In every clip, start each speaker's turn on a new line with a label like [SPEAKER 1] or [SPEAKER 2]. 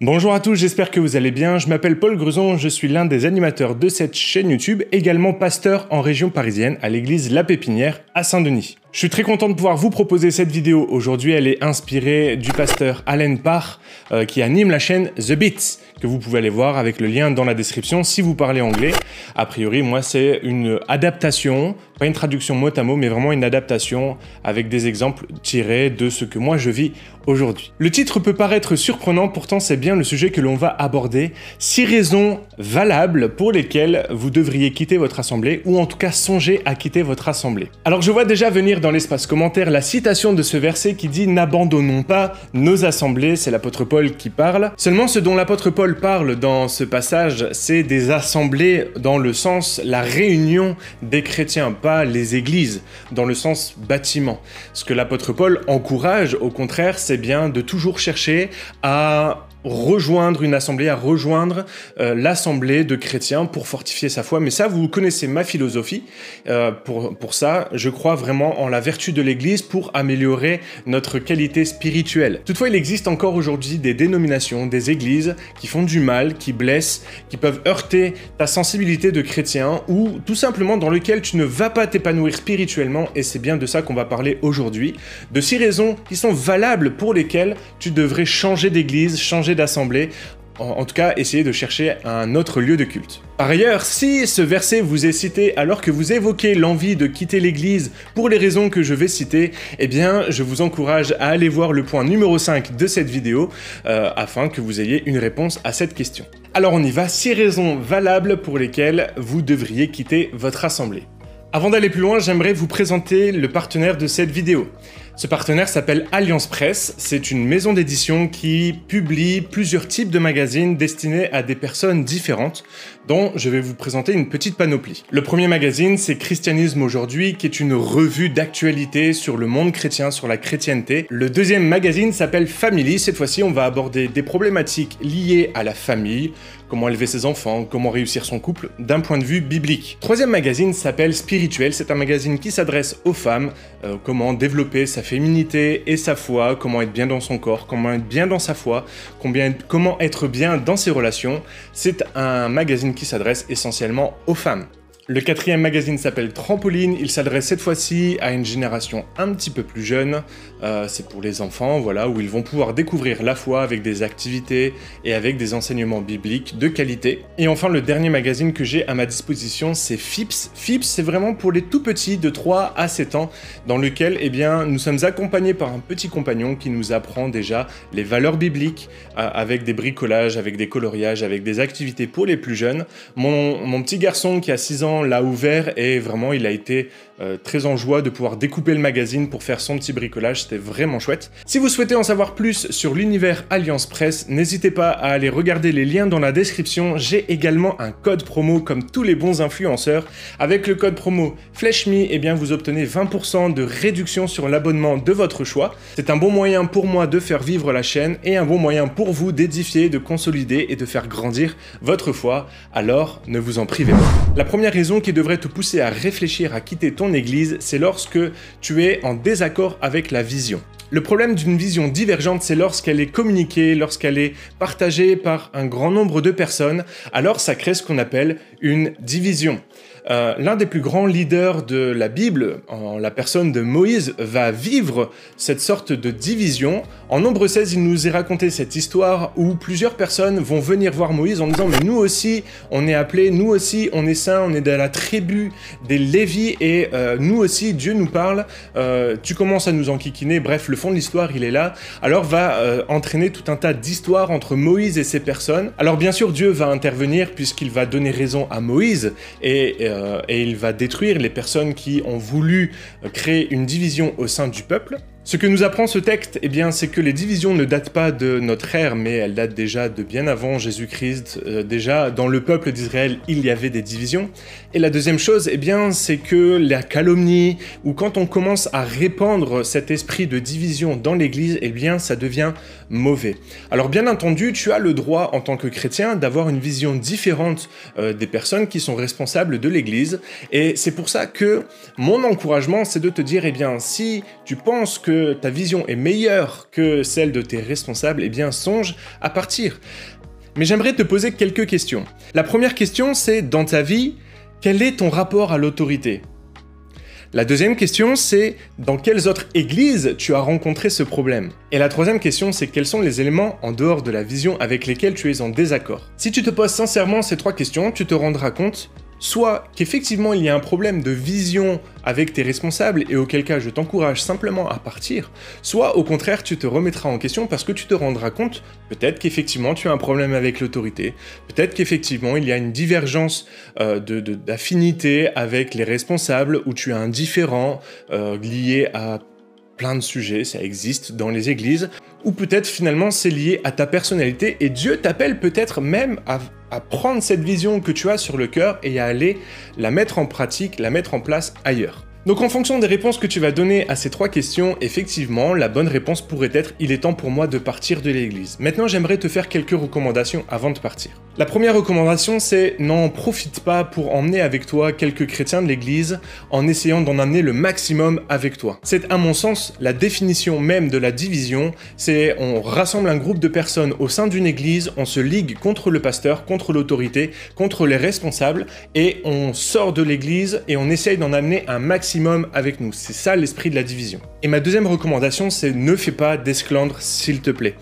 [SPEAKER 1] Bonjour à tous, j'espère que vous allez bien. Je m'appelle Paul Gruson, je suis l'un des animateurs de cette chaîne YouTube, également pasteur en région parisienne à l'église La Pépinière à Saint-Denis. Je suis très content de pouvoir vous proposer cette vidéo. Aujourd'hui, elle est inspirée du pasteur Allen Parr euh, qui anime la chaîne The Beats que vous pouvez aller voir avec le lien dans la description si vous parlez anglais. A priori, moi, c'est une adaptation, pas une traduction mot à mot, mais vraiment une adaptation avec des exemples tirés de ce que moi je vis aujourd'hui. Le titre peut paraître surprenant, pourtant c'est bien le sujet que l'on va aborder. Six raisons valables pour lesquelles vous devriez quitter votre assemblée, ou en tout cas songer à quitter votre assemblée. Alors je vois déjà venir dans l'espace commentaire la citation de ce verset qui dit N'abandonnons pas nos assemblées, c'est l'apôtre Paul qui parle. Seulement ce dont l'apôtre Paul parle dans ce passage, c'est des assemblées dans le sens la réunion des chrétiens, pas les églises, dans le sens bâtiment. Ce que l'apôtre Paul encourage, au contraire, c'est bien de toujours chercher à rejoindre une assemblée, à rejoindre euh, l'assemblée de chrétiens pour fortifier sa foi. Mais ça, vous connaissez ma philosophie. Euh, pour, pour ça, je crois vraiment en la vertu de l'Église pour améliorer notre qualité spirituelle. Toutefois, il existe encore aujourd'hui des dénominations, des églises qui font du mal, qui blessent, qui peuvent heurter ta sensibilité de chrétien ou tout simplement dans lequel tu ne vas pas t'épanouir spirituellement. Et c'est bien de ça qu'on va parler aujourd'hui. De six raisons qui sont valables pour lesquelles tu devrais changer d'église, changer d'assemblée, en, tout cas essayer de chercher un autre lieu de culte. Par ailleurs, si ce verset vous est cité alors que vous évoquez l'envie de quitter l'église pour les raisons que je vais citer, eh bien je vous encourage à aller voir le point numéro 5 de cette vidéo euh, afin que vous ayez une réponse à cette question. Alors on y va, 6 raisons valables pour lesquelles vous devriez quitter votre assemblée. Avant d'aller plus loin, j'aimerais vous présenter le partenaire de cette vidéo. Ce partenaire s'appelle Alliance Presse. C'est une maison d'édition qui publie plusieurs types de magazines destinés à des personnes différentes, dont je vais vous présenter une petite panoplie. Le premier magazine, c'est Christianisme aujourd'hui, qui est une revue d'actualité sur le monde chrétien, sur la chrétienté. Le deuxième magazine s'appelle Family. Cette fois-ci, on va aborder des problématiques liées à la famille, comment élever ses enfants, comment réussir son couple, d'un point de vue biblique. Troisième magazine s'appelle Spirituel. C'est un magazine qui s'adresse aux femmes, euh, comment développer sa féminité et sa foi, comment être bien dans son corps, comment être bien dans sa foi, comment être bien dans ses relations. C'est un magazine qui s'adresse essentiellement aux femmes. Le quatrième magazine s'appelle Trampoline. Il s'adresse cette fois-ci à une génération un petit peu plus jeune. Euh, c'est pour les enfants, voilà, où ils vont pouvoir découvrir la foi avec des activités et avec des enseignements bibliques de qualité. Et enfin, le dernier magazine que j'ai à ma disposition, c'est FIPS. FIPS, c'est vraiment pour les tout petits de 3 à 7 ans, dans lequel, eh bien, nous sommes accompagnés par un petit compagnon qui nous apprend déjà les valeurs bibliques euh, avec des bricolages, avec des coloriages, avec des activités pour les plus jeunes. Mon, mon petit garçon qui a 6 ans l'a ouvert et vraiment il a été euh, très en joie de pouvoir découper le magazine pour faire son petit bricolage, c'était vraiment chouette. Si vous souhaitez en savoir plus sur l'univers Alliance Presse, n'hésitez pas à aller regarder les liens dans la description. J'ai également un code promo comme tous les bons influenceurs. Avec le code promo FlashMe, eh bien vous obtenez 20% de réduction sur l'abonnement de votre choix. C'est un bon moyen pour moi de faire vivre la chaîne et un bon moyen pour vous d'édifier, de consolider et de faire grandir votre foi. Alors ne vous en privez pas. La première raison qui devrait te pousser à réfléchir à quitter ton église, c'est lorsque tu es en désaccord avec la vision. Le problème d'une vision divergente, c'est lorsqu'elle est communiquée, lorsqu'elle est partagée par un grand nombre de personnes, alors ça crée ce qu'on appelle une division. Euh, l'un des plus grands leaders de la Bible, en la personne de Moïse, va vivre cette sorte de division. En Nombre 16, il nous est raconté cette histoire où plusieurs personnes vont venir voir Moïse en disant mais nous aussi on est appelés, nous aussi on est saints, on est de la tribu des Lévis et euh, nous aussi Dieu nous parle. Euh, tu commences à nous enquiquiner. Bref, le fond de l'histoire il est là. Alors va entraîner tout un tas d'histoires entre Moïse et ces personnes. Alors bien sûr Dieu va intervenir puisqu'il va donner raison à Moïse et euh, et il va détruire les personnes qui ont voulu créer une division au sein du peuple. Ce que nous apprend ce texte, eh bien, c'est que les divisions ne datent pas de notre ère, mais elles datent déjà de bien avant Jésus-Christ. Euh, déjà, dans le peuple d'Israël, il y avait des divisions. Et la deuxième chose, eh bien, c'est que la calomnie, ou quand on commence à répandre cet esprit de division dans l'Église, eh bien, ça devient mauvais. Alors bien entendu, tu as le droit en tant que chrétien d'avoir une vision différente euh, des personnes qui sont responsables de l'Église. Et c'est pour ça que mon encouragement, c'est de te dire, eh bien, si tu penses que ta vision est meilleure que celle de tes responsables, eh bien, songe à partir. Mais j'aimerais te poser quelques questions. La première question, c'est dans ta vie, quel est ton rapport à l'autorité? La deuxième question, c'est dans quelles autres églises tu as rencontré ce problème? Et la troisième question, c'est quels sont les éléments en dehors de la vision avec lesquels tu es en désaccord? Si tu te poses sincèrement ces trois questions, tu te rendras compte soit qu'effectivement il y a un problème de vision avec tes responsables et auquel cas je t'encourage simplement à partir, soit au contraire tu te remettras en question parce que tu te rendras compte peut-être qu'effectivement tu as un problème avec l'autorité, peut-être qu'effectivement il y a une divergence euh, d'affinité avec les responsables ou tu as un différent euh, lié à plein de sujets, ça existe dans les églises, ou peut-être finalement c'est lié à ta personnalité et Dieu t'appelle peut-être même à prendre cette vision que tu as sur le cœur et à aller la mettre en pratique, la mettre en place ailleurs. Donc en fonction des réponses que tu vas donner à ces trois questions, effectivement, la bonne réponse pourrait être il est temps pour moi de partir de l'église. Maintenant, j'aimerais te faire quelques recommandations avant de partir. La première recommandation, c'est n'en profite pas pour emmener avec toi quelques chrétiens de l'église en essayant d'en amener le maximum avec toi. C'est à mon sens la définition même de la division, c'est on rassemble un groupe de personnes au sein d'une église, on se ligue contre le pasteur, contre l'autorité, contre les responsables et on sort de l'église et on essaye d'en amener un maximum avec nous. C'est ça l'esprit de la division. Et ma deuxième recommandation, c'est ne fais pas d'esclandre, s'il te plaît.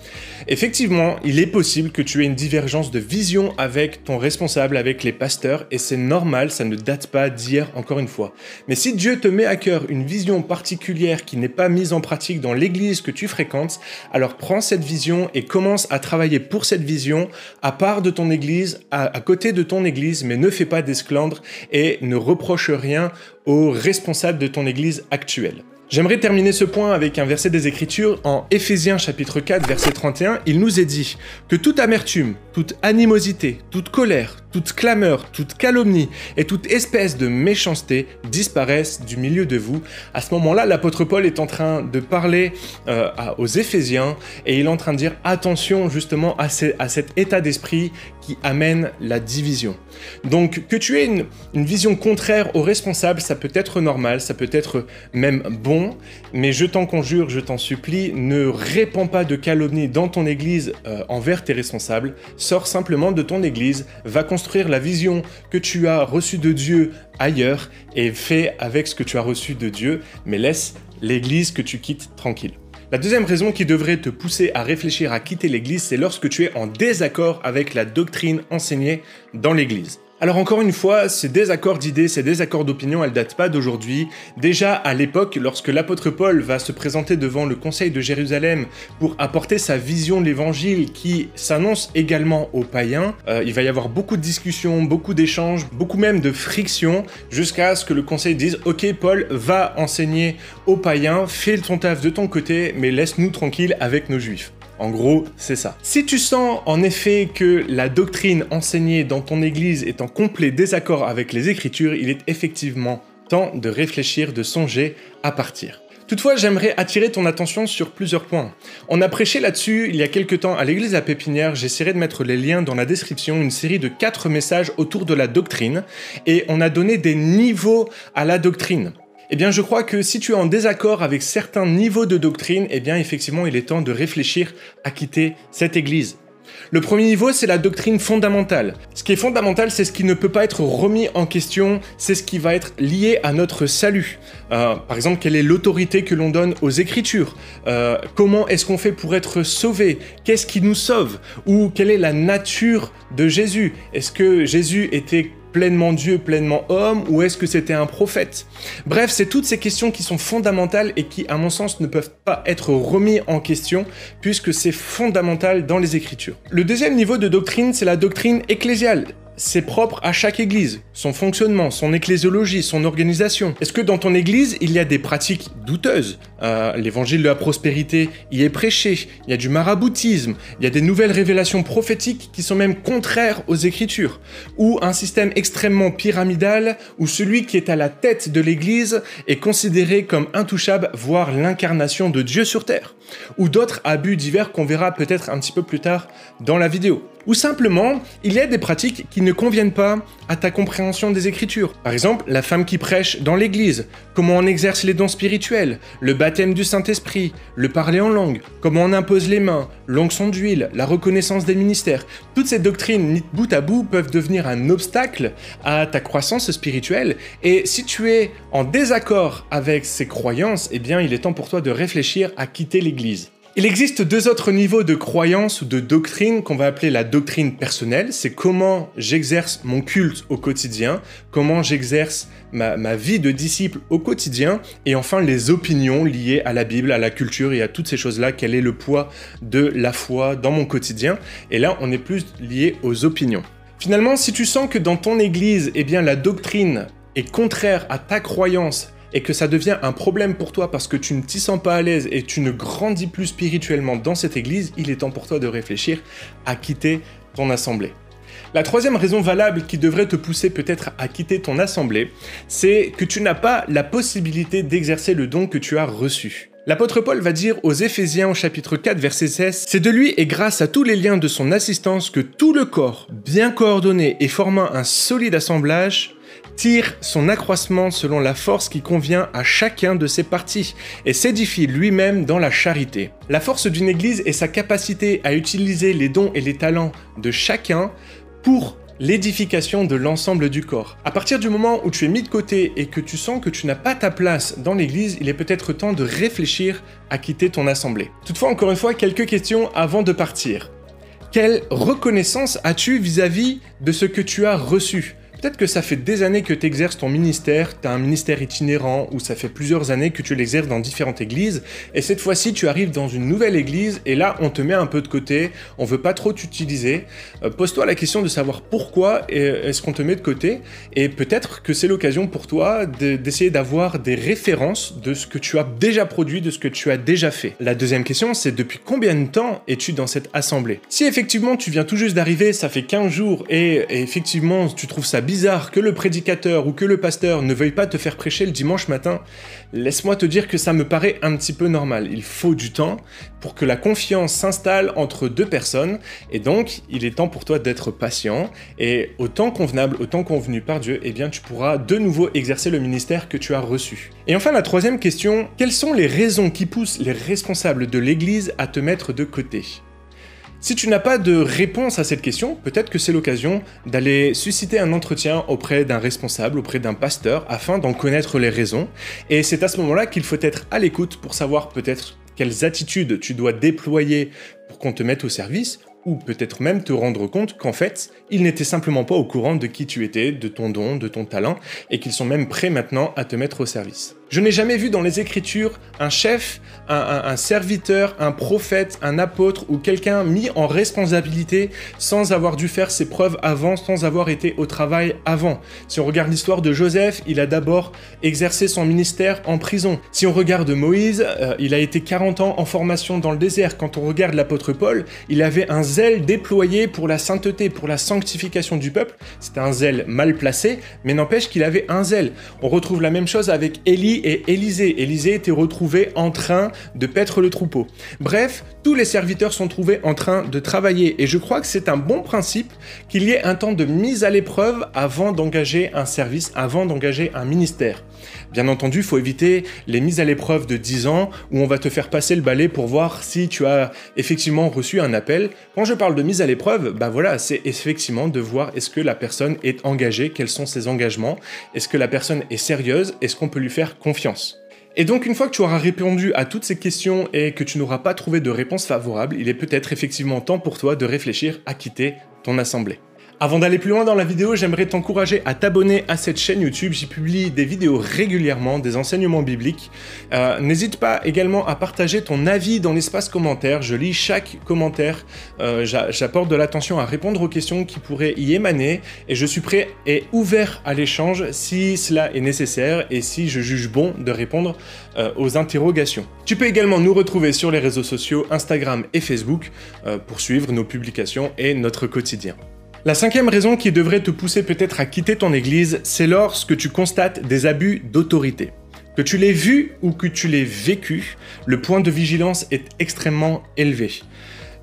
[SPEAKER 1] Effectivement, il est possible que tu aies une divergence de vision avec ton responsable, avec les pasteurs, et c'est normal, ça ne date pas d'hier encore une fois. Mais si Dieu te met à cœur une vision particulière qui n'est pas mise en pratique dans l'église que tu fréquentes, alors prends cette vision et commence à travailler pour cette vision à part de ton église, à, côté de ton église, mais ne fais pas d'esclandre et ne reproche rien aux responsables de ton église actuelle. J'aimerais terminer ce point avec un verset des Écritures en Éphésiens chapitre 4 verset 31. Il nous est dit que toute amertume, toute animosité, toute colère, toute clameur, toute calomnie et toute espèce de méchanceté disparaissent du milieu de vous. À ce moment-là, l'apôtre Paul est en train de parler euh, aux Éphésiens et il est en train de dire attention justement à, cet état d'esprit qui amène la division. Donc que tu aies une, une vision contraire aux responsables, ça peut être normal, ça peut être même bon, mais je t'en conjure, je t'en supplie, ne répands pas de calomnie dans ton église euh, envers tes responsables, sors simplement de ton église, va construire la vision que tu as reçue de Dieu ailleurs et fais avec ce que tu as reçu de Dieu, mais laisse l'église que tu quittes tranquille. La deuxième raison qui devrait te pousser à réfléchir à quitter l'Église, c'est lorsque tu es en désaccord avec la doctrine enseignée dans l'Église. Alors encore une fois, ces désaccords d'idées, ces désaccords d'opinion, elles datent pas d'aujourd'hui. Déjà à l'époque, lorsque l'apôtre Paul va se présenter devant le conseil de Jérusalem pour apporter sa vision de l'évangile qui s'annonce également aux païens, euh, il va y avoir beaucoup de discussions, beaucoup d'échanges, beaucoup même de frictions, jusqu'à ce que le conseil dise Ok Paul, va enseigner aux païens, fais ton taf de ton côté, mais laisse-nous tranquilles avec nos juifs. En gros, c'est ça. Si tu sens en effet que la doctrine enseignée dans ton église est en complet désaccord avec les Écritures, il est effectivement temps de réfléchir, de songer à partir. Toutefois, j'aimerais attirer ton attention sur plusieurs points. On a prêché là-dessus il y a quelques temps à l'église à Pépinière, j'essaierai de mettre les liens dans la description, une série de quatre messages autour de la doctrine, et on a donné des niveaux à la doctrine. Eh bien, je crois que si tu es en désaccord avec certains niveaux de doctrine, eh bien, effectivement, il est temps de réfléchir à quitter cette église. Le premier niveau, c'est la doctrine fondamentale. Ce qui est fondamental, c'est ce qui ne peut pas être remis en question, c'est ce qui va être lié à notre salut. Euh, par exemple, quelle est l'autorité que l'on donne aux Écritures? Euh, Comment est-ce qu'on fait pour être sauvé Qu'est-ce qui nous sauve? Ou quelle est la nature de Jésus? Est-ce que Jésus était pleinement Dieu, pleinement homme, ou est-ce que c'était un prophète? Bref, c'est toutes ces questions qui sont fondamentales et qui, à mon sens, ne peuvent pas être remis en question, puisque c'est fondamental dans les Écritures. Le deuxième niveau de doctrine, c'est la doctrine ecclésiale. C'est propre à chaque église, son fonctionnement, son ecclésiologie, son organisation. Est-ce que dans ton église, il y a des pratiques douteuses? Euh, L'évangile de la prospérité y est prêché, il y a du maraboutisme, il y a des nouvelles révélations prophétiques qui sont même contraires aux écritures, ou un système extrêmement pyramidal où celui qui est à la tête de l'église est considéré comme intouchable, voire l'incarnation de Dieu sur terre, ou d'autres abus divers qu'on verra peut-être un petit peu plus tard dans la vidéo. Ou simplement, il y a des pratiques qui ne conviennent pas à ta compréhension des Écritures. Par exemple, la femme qui prêche dans l'Église, comment on exerce les dons spirituels, le baptême du Saint-Esprit, le parler en langue, comment on impose les mains, l'onction d'huile, la reconnaissance des ministères. Toutes ces doctrines bout à bout peuvent devenir un obstacle à ta croissance spirituelle. Et si tu es en désaccord avec ces croyances, eh bien, il est temps pour toi de réfléchir à quitter l'Église. Il existe deux autres niveaux de croyance ou de doctrine qu'on va appeler la doctrine personnelle. C'est comment j'exerce mon culte au quotidien, comment j'exerce ma, vie de disciple au quotidien, et enfin les opinions liées à la Bible, à la culture et à toutes ces choses-là. Quel est le poids de la foi dans mon quotidien Et là, on est plus lié aux opinions. Finalement, si tu sens que dans ton église, eh bien, la doctrine est contraire à ta croyance et que ça devient un problème pour toi parce que tu ne t'y sens pas à l'aise et tu ne grandis plus spirituellement dans cette église, il est temps pour toi de réfléchir à quitter ton assemblée. La troisième raison valable qui devrait te pousser peut-être à quitter ton assemblée, c'est que tu n'as pas la possibilité d'exercer le don que tu as reçu. L'apôtre Paul va dire aux Éphésiens au chapitre 4 verset 16, C'est de lui et grâce à tous les liens de son assistance que tout le corps, bien coordonné et formant un solide assemblage, tire son accroissement selon la force qui convient à chacun de ses parties et s'édifie lui-même dans la charité. La force d'une église est sa capacité à utiliser les dons et les talents de chacun pour l'édification de l'ensemble du corps. À partir du moment où tu es mis de côté et que tu sens que tu n'as pas ta place dans l'église, il est peut-être temps de réfléchir à quitter ton assemblée. Toutefois, encore une fois, quelques questions avant de partir. Quelle reconnaissance as-tu vis-à-vis de ce que tu as reçu? Peut-être que ça fait des années que tu exerces ton ministère, tu as un ministère itinérant, ou ça fait plusieurs années que tu l'exerces dans différentes églises, et cette fois-ci tu arrives dans une nouvelle église, et là on te met un peu de côté, on veut pas trop t'utiliser. Euh, pose-toi la question de savoir pourquoi est-ce qu'on te met de côté, et peut-être que c'est l'occasion pour toi d'essayer d'avoir des références de ce que tu as déjà produit, de ce que tu as déjà fait. La deuxième question c'est depuis combien de temps es-tu dans cette assemblée? Si effectivement tu viens tout juste d'arriver, ça fait 15 jours, et, et effectivement tu trouves ça bizarre que le prédicateur ou que le pasteur ne veuille pas te faire prêcher le dimanche matin, laisse-moi te dire que ça me paraît un petit peu normal. Il faut du temps pour que la confiance s'installe entre deux personnes et donc il est temps pour toi d'être patient et au temps convenable, au temps convenu par Dieu, eh bien tu pourras de nouveau exercer le ministère que tu as reçu. Et enfin la troisième question, quelles sont les raisons qui poussent les responsables de l'Église à te mettre de côté? Si tu n'as pas de réponse à cette question, peut-être que c'est l'occasion d'aller susciter un entretien auprès d'un responsable, auprès d'un pasteur, afin d'en connaître les raisons. Et c'est à ce moment-là qu'il faut être à l'écoute pour savoir peut-être quelles attitudes tu dois déployer pour qu'on te mette au service, ou peut-être même te rendre compte qu'en fait, ils n'étaient simplement pas au courant de qui tu étais, de ton don, de ton talent, et qu'ils sont même prêts maintenant à te mettre au service. Je n'ai jamais vu dans les Écritures un chef, un, serviteur, un prophète, un apôtre ou quelqu'un mis en responsabilité sans avoir dû faire ses preuves avant, sans avoir été au travail avant. Si on regarde l'histoire de Joseph, il a d'abord exercé son ministère en prison. Si on regarde Moïse, euh, il a été 40 ans en formation dans le désert. Quand on regarde l'apôtre Paul, il avait un zèle déployé pour la sainteté, pour la sanctification du peuple. C'était un zèle mal placé, mais n'empêche qu'il avait un zèle. On retrouve la même chose avec Élie et Élisée. Élisée était retrouvé en train de paître le troupeau. Bref, tous les serviteurs sont trouvés en train de travailler et je crois que c'est un bon principe qu'il y ait un temps de mise à l'épreuve avant d'engager un service, avant d'engager un ministère. Bien entendu, il faut éviter les mises à l'épreuve de 10 ans où on va te faire passer le balai pour voir si tu as effectivement reçu un appel. Quand je parle de mise à l'épreuve, bah voilà, c'est effectivement de voir est-ce que la personne est engagée, quels sont ses engagements, est-ce que la personne est sérieuse, est-ce qu'on peut lui faire confiance. Et donc une fois que tu auras répondu à toutes ces questions et que tu n'auras pas trouvé de réponse favorable, il est peut-être effectivement temps pour toi de réfléchir à quitter ton assemblée. Avant d'aller plus loin dans la vidéo, j'aimerais t'encourager à t'abonner à cette chaîne YouTube. J'y publie des vidéos régulièrement, des enseignements bibliques. Euh, n'hésite pas également à partager ton avis dans l'espace commentaire. Je lis chaque commentaire. Euh, j'apporte de l'attention à répondre aux questions qui pourraient y émaner. Et je suis prêt et ouvert à l'échange si cela est nécessaire et si je juge bon de répondre euh, aux interrogations. Tu peux également nous retrouver sur les réseaux sociaux Instagram et Facebook pour suivre nos publications et notre quotidien. La cinquième raison qui devrait te pousser peut-être à quitter ton église, c'est lorsque tu constates des abus d'autorité. Que tu l'aies vu ou que tu l'aies vécu, le point de vigilance est extrêmement élevé.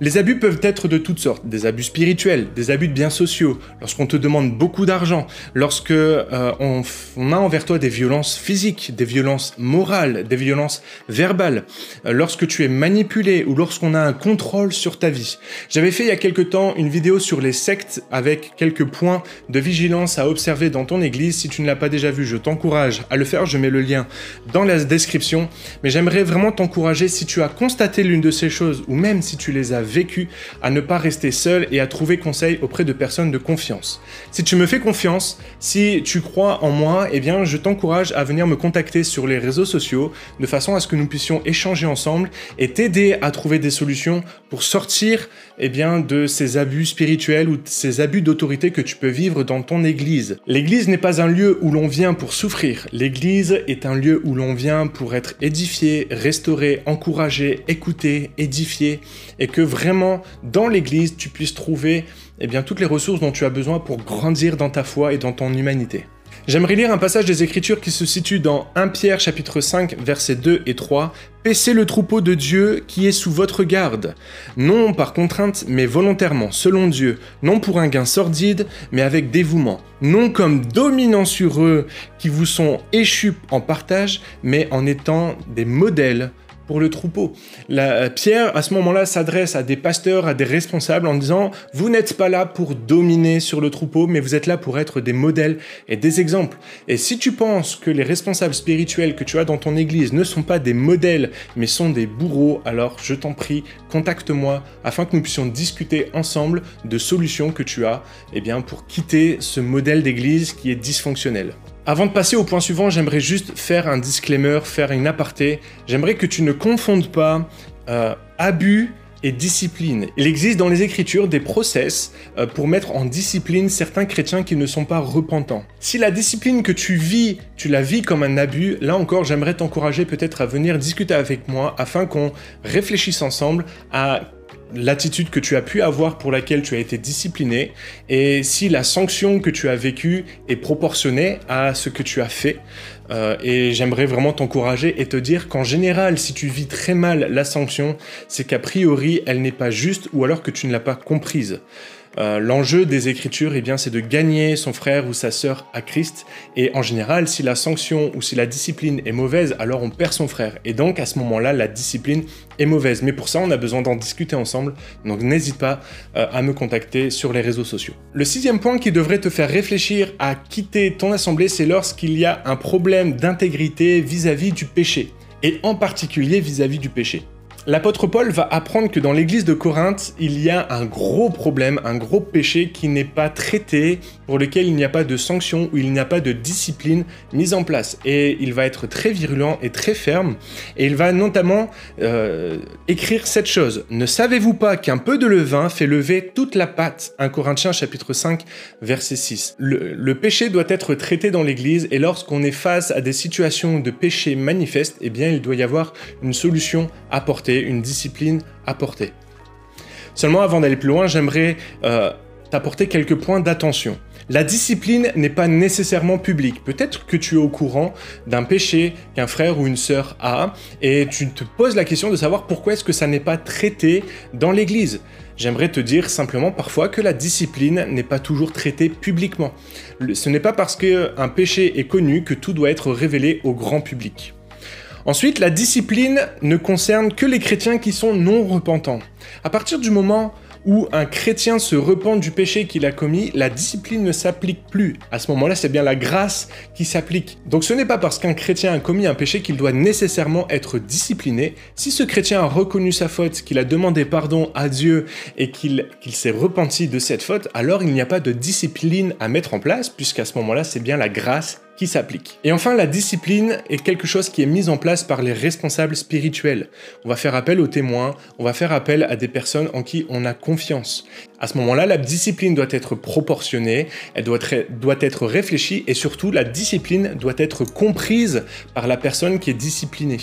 [SPEAKER 1] Les abus peuvent être de toutes sortes, des abus spirituels, des abus de biens sociaux, lorsqu'on te demande beaucoup d'argent, lorsque euh, on, a envers toi des violences physiques, des violences morales, des violences verbales, euh, lorsque tu es manipulé ou lorsqu'on a un contrôle sur ta vie. J'avais fait il y a quelque temps une vidéo sur les sectes avec quelques points de vigilance à observer dans ton église. Si tu ne l'as pas déjà vu, je t'encourage à le faire, je mets le lien dans la description. Mais j'aimerais vraiment t'encourager si tu as constaté l'une de ces choses ou même si tu les as vécu, à ne pas rester seul et à trouver conseil auprès de personnes de confiance. Si tu me fais confiance, si tu crois en moi, eh bien je t'encourage à venir me contacter sur les réseaux sociaux de façon à ce que nous puissions échanger ensemble et t'aider à trouver des solutions pour sortir eh bien, de ces abus spirituels ou de ces abus d'autorité que tu peux vivre dans ton église. L'église n'est pas un lieu où l'on vient pour souffrir. L'église est un lieu où l'on vient pour être édifié, restauré, encouragé, écouté, édifié et que vraiment dans l'église tu puisses trouver eh bien, toutes les ressources dont tu as besoin pour grandir dans ta foi et dans ton humanité. J'aimerais lire un passage des Écritures qui se situe dans 1 Pierre chapitre 5 versets 2 et 3. Paissez le troupeau de Dieu qui est sous votre garde, non par contrainte mais volontairement, selon Dieu, non pour un gain sordide mais avec dévouement, non comme dominant sur eux qui vous sont échus en partage, mais en étant des modèles pour le troupeau. La, Pierre, à ce moment-là, s'adresse à des pasteurs, à des responsables en disant, vous n'êtes pas là pour dominer sur le troupeau, mais vous êtes là pour être des modèles et des exemples. Et si tu penses que les responsables spirituels que tu as dans ton église ne sont pas des modèles, mais sont des bourreaux, alors je t'en prie, contacte-moi afin que nous puissions discuter ensemble de solutions que tu as eh bien, pour quitter ce modèle d'église qui est dysfonctionnel. Avant de passer au point suivant, j'aimerais juste faire un disclaimer, faire une aparté. J'aimerais que tu ne confondes pas euh, abus et discipline. Il existe dans les Écritures des process euh, pour mettre en discipline certains chrétiens qui ne sont pas repentants. Si la discipline que tu vis, tu la vis comme un abus, là encore, j'aimerais t'encourager peut-être à venir discuter avec moi afin qu'on réfléchisse ensemble à l'attitude que tu as pu avoir pour laquelle tu as été discipliné et si la sanction que tu as vécue est proportionnée à ce que tu as fait. Euh, et j'aimerais vraiment t'encourager et te dire qu'en général, si tu vis très mal la sanction, c'est qu'a priori, elle n'est pas juste ou alors que tu ne l'as pas comprise. Euh, l'enjeu des Écritures, eh bien, c'est de gagner son frère ou sa sœur à Christ. Et en général, si la sanction ou si la discipline est mauvaise, alors on perd son frère. Et donc, à ce moment-là, la discipline est mauvaise. Mais pour ça, on a besoin d'en discuter ensemble. Donc, n'hésite pas euh, à me contacter sur les réseaux sociaux. Le sixième point qui devrait te faire réfléchir à quitter ton assemblée, c'est lorsqu'il y a un problème d'intégrité vis-à-vis du péché. Et en particulier vis à -vis du péché. L'apôtre Paul va apprendre que dans l'église de Corinthe, il y a un gros problème, un gros péché qui n'est pas traité, pour lequel il n'y a pas de sanction, ou il n'y a pas de discipline mise en place. Et il va être très virulent et très ferme, et il va notamment euh, écrire cette chose. Ne savez-vous pas qu'un peu de levain fait lever toute la pâte 1 Corinthiens chapitre 5 verset 6. Le, le péché doit être traité dans l'église, et lorsqu'on est face à des situations de péché manifestes, eh bien il doit y avoir une solution apportée une discipline à porter. Seulement avant d'aller plus loin, j'aimerais euh, t'apporter quelques points d'attention. La discipline n'est pas nécessairement publique. Peut-être que tu es au courant d'un péché qu'un frère ou une sœur a et tu te poses la question de savoir pourquoi est-ce que ça n'est pas traité dans l'Église. J'aimerais te dire simplement parfois que la discipline n'est pas toujours traitée publiquement. Ce n'est pas parce qu'un péché est connu que tout doit être révélé au grand public. Ensuite, la discipline ne concerne que les chrétiens qui sont non repentants. À partir du moment où un chrétien se repent du péché qu'il a commis, la discipline ne s'applique plus. À ce moment-là, c'est bien la grâce qui s'applique. Donc ce n'est pas parce qu'un chrétien a commis un péché qu'il doit nécessairement être discipliné. Si ce chrétien a reconnu sa faute, qu'il a demandé pardon à Dieu et qu'il s'est repenti de cette faute, alors il n'y a pas de discipline à mettre en place, puisqu'à ce moment-là, c'est bien la grâce qui s'applique. Et enfin, la discipline est quelque chose qui est mis en place par les responsables spirituels. On va faire appel aux témoins, on va faire appel à des personnes en qui on a confiance. À ce moment-là, la discipline doit être proportionnée, elle doit être, doit être réfléchie et surtout la discipline doit être comprise par la personne qui est disciplinée.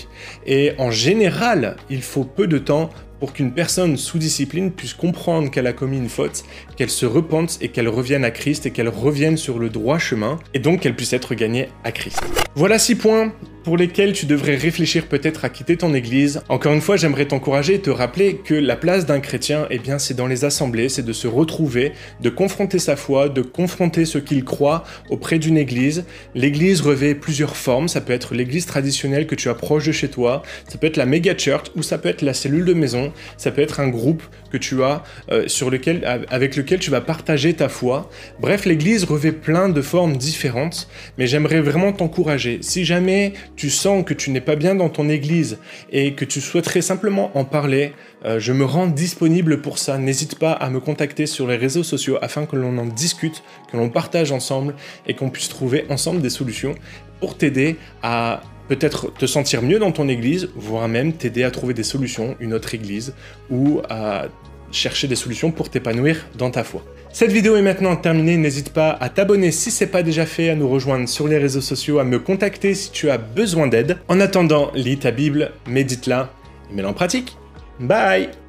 [SPEAKER 1] Et en général, il faut peu de temps pour qu'une personne sous discipline puisse comprendre qu'elle a commis une faute, qu'elle se repente et qu'elle revienne à Christ et qu'elle revienne sur le droit chemin, et donc qu'elle puisse être gagnée à Christ. Voilà six points pour lesquels tu devrais réfléchir peut-être à quitter ton église. Encore une fois, j'aimerais t'encourager et te rappeler que la place d'un chrétien, eh bien, c'est dans les assemblées, c'est de se retrouver, de confronter sa foi, de confronter ce qu'il croit auprès d'une église. L'église revêt plusieurs formes, ça peut être l'église traditionnelle que tu approches de chez toi, ça peut être la méga church ou ça peut être la cellule de maison, ça peut être un groupe que tu as euh, sur lequel, avec lequel tu vas partager ta foi. Bref, l'église revêt plein de formes différentes, mais j'aimerais vraiment t'encourager. Si jamais tu sens que tu n'es pas bien dans ton église et que tu souhaiterais simplement en parler, euh, je me rends disponible pour ça. N'hésite pas à me contacter sur les réseaux sociaux afin que l'on en discute, que l'on partage ensemble et qu'on puisse trouver ensemble des solutions pour t'aider à peut-être te sentir mieux dans ton église, voire même t'aider à trouver des solutions, une autre église, ou à chercher des solutions pour t'épanouir dans ta foi. Cette vidéo est maintenant terminée, n'hésite pas à t'abonner si c'est pas déjà fait, à nous rejoindre sur les réseaux sociaux, à me contacter si tu as besoin d'aide. En attendant, lis ta Bible, médite-la et mets-la en pratique. Bye